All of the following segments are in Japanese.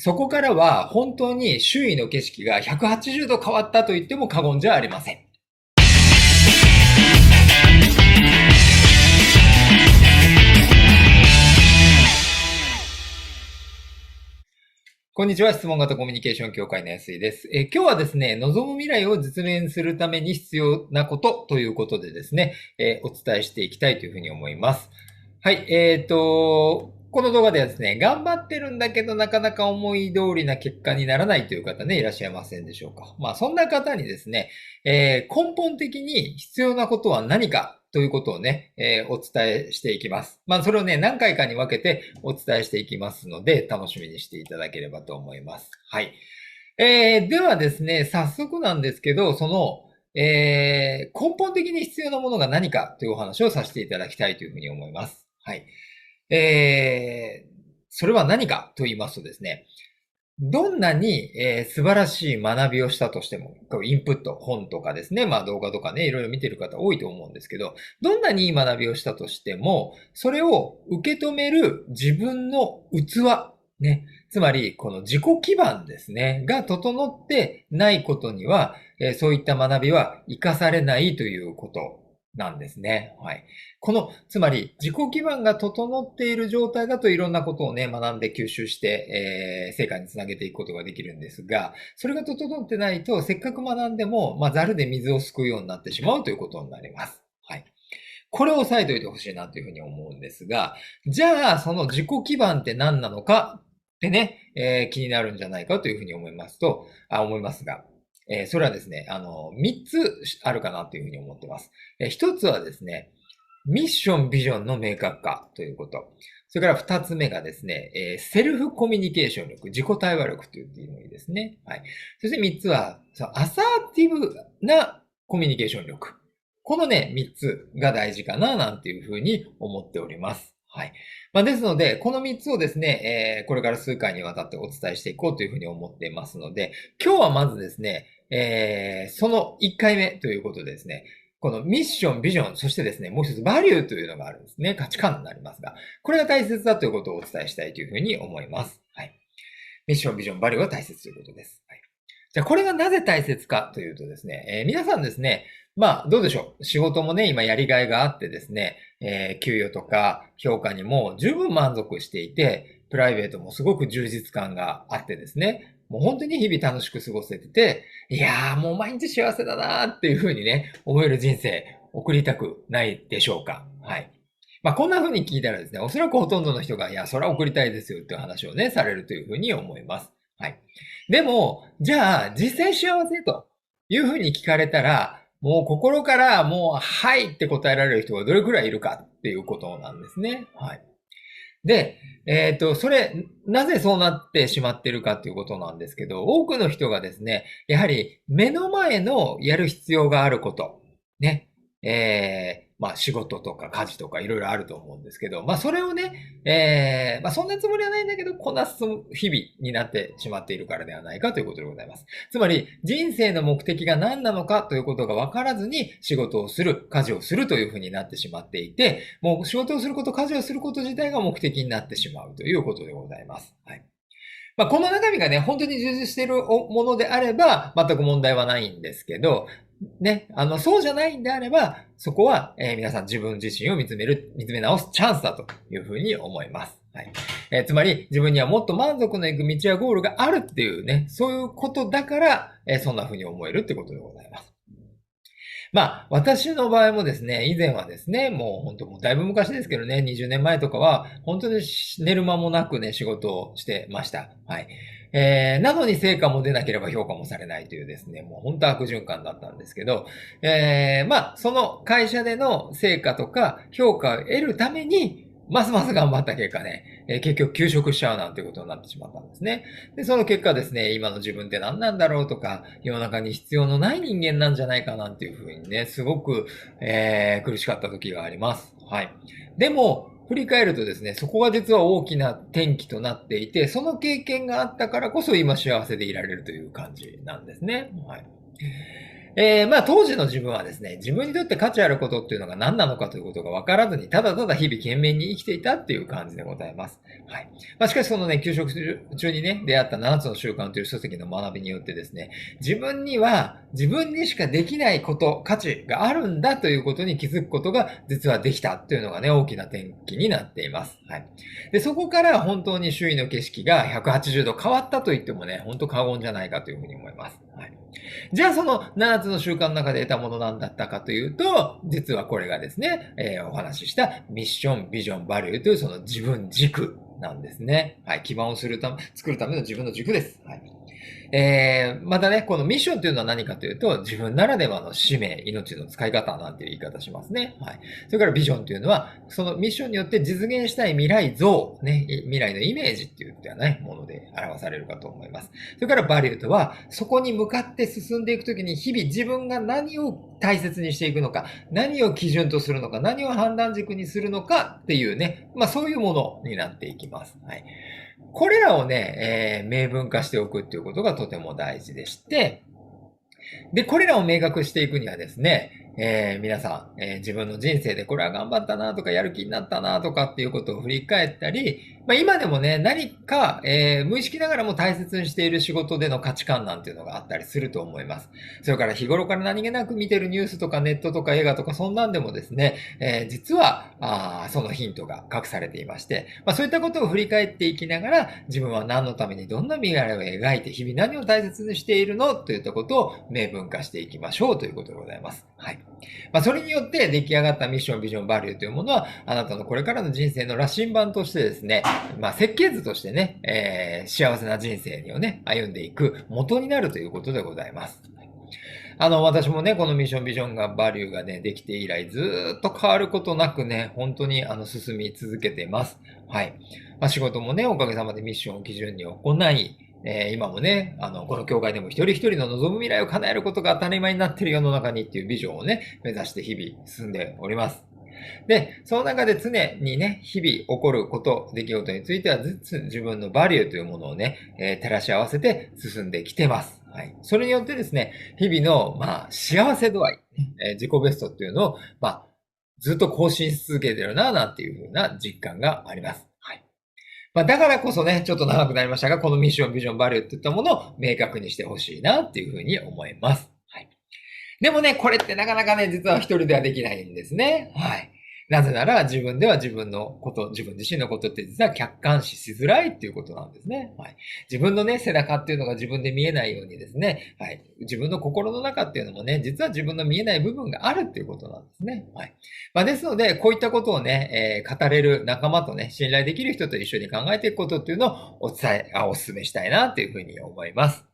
そこからは本当に周囲の景色が180度変わったと言っても過言じゃありません。こんにちは。質問型コミュニケーション協会の安井です。え今日はですね、望む未来を実現するために必要なことということでですね、えお伝えしていきたいというふうに思います。はい、えっ、ー、と、この動画ではですね、頑張ってるんだけどなかなか思い通りな結果にならないという方ね、いらっしゃいませんでしょうか。まあそんな方にですね、えー、根本的に必要なことは何かということをね、えー、お伝えしていきます。まあそれをね、何回かに分けてお伝えしていきますので、楽しみにしていただければと思います。はい。えー、ではですね、早速なんですけど、その、えー、根本的に必要なものが何かというお話をさせていただきたいというふうに思います。はい。えー、それは何かと言いますとですね、どんなに、えー、素晴らしい学びをしたとしても、インプット、本とかですね、まあ動画とかね、いろいろ見てる方多いと思うんですけど、どんなにいい学びをしたとしても、それを受け止める自分の器、ね、つまり、この自己基盤ですね、が整ってないことには、えー、そういった学びは活かされないということ。なんですね。はい。この、つまり自己基盤が整っている状態だといろんなことをね、学んで吸収して、えー、成果につなげていくことができるんですが、それが整ってないと、せっかく学んでも、まあ、ザルで水をすくうようになってしまうということになります。はい。これを押さえておいてほしいなというふうに思うんですが、じゃあ、その自己基盤って何なのかってね、えー、気になるんじゃないかというふうに思いますと、あ、思いますが、えー、それはですね、あの、3つあるかなというふうに思ってます。えー、1つはですね、ミッション、ビジョンの明確化ということ。それから2つ目がですね、えー、セルフコミュニケーション力、自己対話力と言ってもいいですね。はい。そして3つは、アサーティブなコミュニケーション力。このね、3つが大事かな、なんていうふうに思っております。はい。まあ、ですので、この3つをですね、えー、これから数回にわたってお伝えしていこうというふうに思っていますので、今日はまずですね、えー、その1回目ということでですね、このミッション、ビジョン、そしてですね、もう一つバリューというのがあるんですね。価値観になりますが、これが大切だということをお伝えしたいというふうに思います。はい。ミッション、ビジョン、バリューは大切ということです。はい。じゃあ、これがなぜ大切かというとですね、えー、皆さんですね、まあ、どうでしょう？仕事もね、今やりがいがあってですね、えー、給与とか評価にも十分満足していて、プライベートもすごく充実感があってですね、もう本当に日々楽しく過ごせてて、いやーもう毎日幸せだなーっていうふうにね、思える人生送りたくないでしょうか？はい。まあ、こんな風に聞いたらですね、おそらくほとんどの人が、いや、それは送りたいですよっていう話をね、されるというふうに思います。はい。でも、じゃあ、実際幸せというふうに聞かれたら、もう心からもう、はいって答えられる人がどれくらいいるかっていうことなんですね。はい。で、えっ、ー、と、それ、なぜそうなってしまってるかっていうことなんですけど、多くの人がですね、やはり目の前のやる必要があること、ね、えー、まあ仕事とか家事とかいろいろあると思うんですけど、まあそれをね、えー、まあそんなつもりはないんだけど、こなす日々になってしまっているからではないかということでございます。つまり、人生の目的が何なのかということが分からずに仕事をする、家事をするというふうになってしまっていて、もう仕事をすること、家事をすること自体が目的になってしまうということでございます。はい。まあ、この中身がね、本当に充実しているものであれば、全く問題はないんですけど、ね、あの、そうじゃないんであれば、そこは、えー、皆さん自分自身を見つめる、見つめ直すチャンスだというふうに思います。はい。えー、つまり、自分にはもっと満足のいく道やゴールがあるっていうね、そういうことだから、えー、そんなふうに思えるってことでございます。まあ、私の場合もですね、以前はですね、もう本当もうだいぶ昔ですけどね、20年前とかは、本当に寝る間もなくね、仕事をしてました。はい。えー、なのに成果も出なければ評価もされないというですね、もう本当悪循環だったんですけど、えー、まあ、その会社での成果とか評価を得るために、ますます頑張った結果ね、えー、結局休職しちゃうなんてことになってしまったんですね。で、その結果ですね、今の自分って何なんだろうとか、世の中に必要のない人間なんじゃないかなんていうふうにね、すごく、えー、苦しかった時があります。はい。でも、振り返るとですね、そこが実は大きな転機となっていて、その経験があったからこそ今幸せでいられるという感じなんですね。はい。えー、まあ当時の自分はですね、自分にとって価値あることっていうのが何なのかということが分からずに、ただただ日々懸命に生きていたっていう感じでございます。はい。まあしかしそのね、給食中にね、出会った7つの習慣という書籍の学びによってですね、自分には自分にしかできないこと、価値があるんだということに気づくことが実はできたというのがね、大きな転機になっています。はい。で、そこから本当に周囲の景色が180度変わったと言ってもね、本当過言じゃないかというふうに思います。はい。じゃあその7つの習慣の中で得たものなんだったかというと、実はこれがですね、えー、お話ししたミッション、ビジョン、バリューというその自分軸なんですね。はい。基盤をするため、作るための自分の軸です。はい。えー、またね、このミッションというのは何かというと、自分ならではの使命、命の使い方なんていう言い方しますね。はい。それからビジョンというのは、そのミッションによって実現したい未来像、ね、未来のイメージって言ってはね、もので表されるかと思います。それからバリューとは、そこに向かって進んでいくときに日々自分が何を大切にしていくのか、何を基準とするのか、何を判断軸にするのかっていうね、まあそういうものになっていきます。はい。これらをね、えー、明文化しておくっていうことがとても大事でして、で、これらを明確していくにはですね、えー、皆さん、えー、自分の人生でこれは頑張ったなとかやる気になったなとかっていうことを振り返ったり、まあ、今でもね、何か、えー、無意識ながらも大切にしている仕事での価値観なんていうのがあったりすると思います。それから日頃から何気なく見てるニュースとかネットとか映画とかそんなんでもですね、えー、実はあそのヒントが隠されていまして、まあ、そういったことを振り返っていきながら自分は何のためにどんな未来を描いて日々何を大切にしているのといったことを明文化していきましょうということでございます。はい。まあ、それによって出来上がったミッション、ビジョン、バリューというものは、あなたのこれからの人生の羅針盤としてですね、まあ、設計図としてね、えー、幸せな人生をね、歩んでいく元になるということでございます。あの、私もね、このミッション、ビジョンが、バリューがね、できて以来、ずっと変わることなくね、本当に、あの、進み続けています。はい。まあ、仕事もね、おかげさまでミッションを基準に行い、えー、今もね、あの、この教会でも一人一人の望む未来を叶えることが当たり前になっている世の中にっていうビジョンをね、目指して日々進んでおります。で、その中で常にね、日々起こること、出来事については、ずつ自分のバリューというものをね、えー、照らし合わせて進んできてます。はい。それによってですね、日々の、まあ、幸せ度合い、えー、自己ベストっていうのを、まあ、ずっと更新し続けてるな、なんていうふうな実感があります。まあ、だからこそね、ちょっと長くなりましたが、このミッション、ビジョン、バリューっていったものを明確にしてほしいなっていうふうに思います。はい。でもね、これってなかなかね、実は一人ではできないんですね。はい。なぜなら自分では自分のこと、自分自身のことって実は客観視しづらいっていうことなんですね。はい。自分のね、背中っていうのが自分で見えないようにですね、はい。自分の心の中っていうのもね、実は自分の見えない部分があるっていうことなんですね。はい。まあ、ですので、こういったことをね、えー、語れる仲間とね、信頼できる人と一緒に考えていくことっていうのをお伝え、あ、お勧めしたいなっていうふうに思います。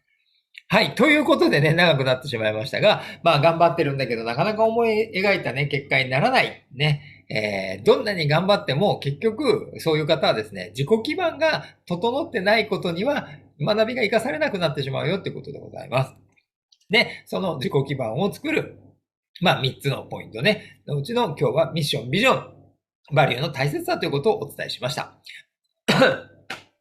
はい。ということでね、長くなってしまいましたが、まあ頑張ってるんだけど、なかなか思い描いたね、結果にならない。ね。えー、どんなに頑張っても結局そういう方はですね、自己基盤が整ってないことには学びが活かされなくなってしまうよってことでございます。で、その自己基盤を作る、まあ3つのポイントね、のうちの今日はミッション、ビジョン、バリューの大切さということをお伝えしました。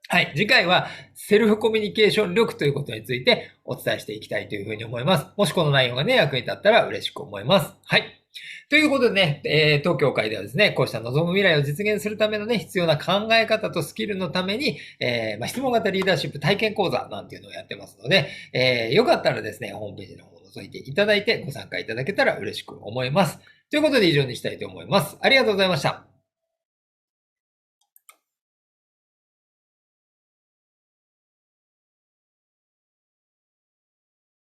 はい。次回は、セルフコミュニケーション力ということについてお伝えしていきたいというふうに思います。もしこの内容がね、役に立ったら嬉しく思います。はい。ということでね、えー、東京会ではですね、こうした望む未来を実現するためのね、必要な考え方とスキルのために、えー、まあ、質問型リーダーシップ体験講座なんていうのをやってますので、えー、よかったらですね、ホームページの方を覗いていただいてご参加いただけたら嬉しく思います。ということで以上にしたいと思います。ありがとうございました。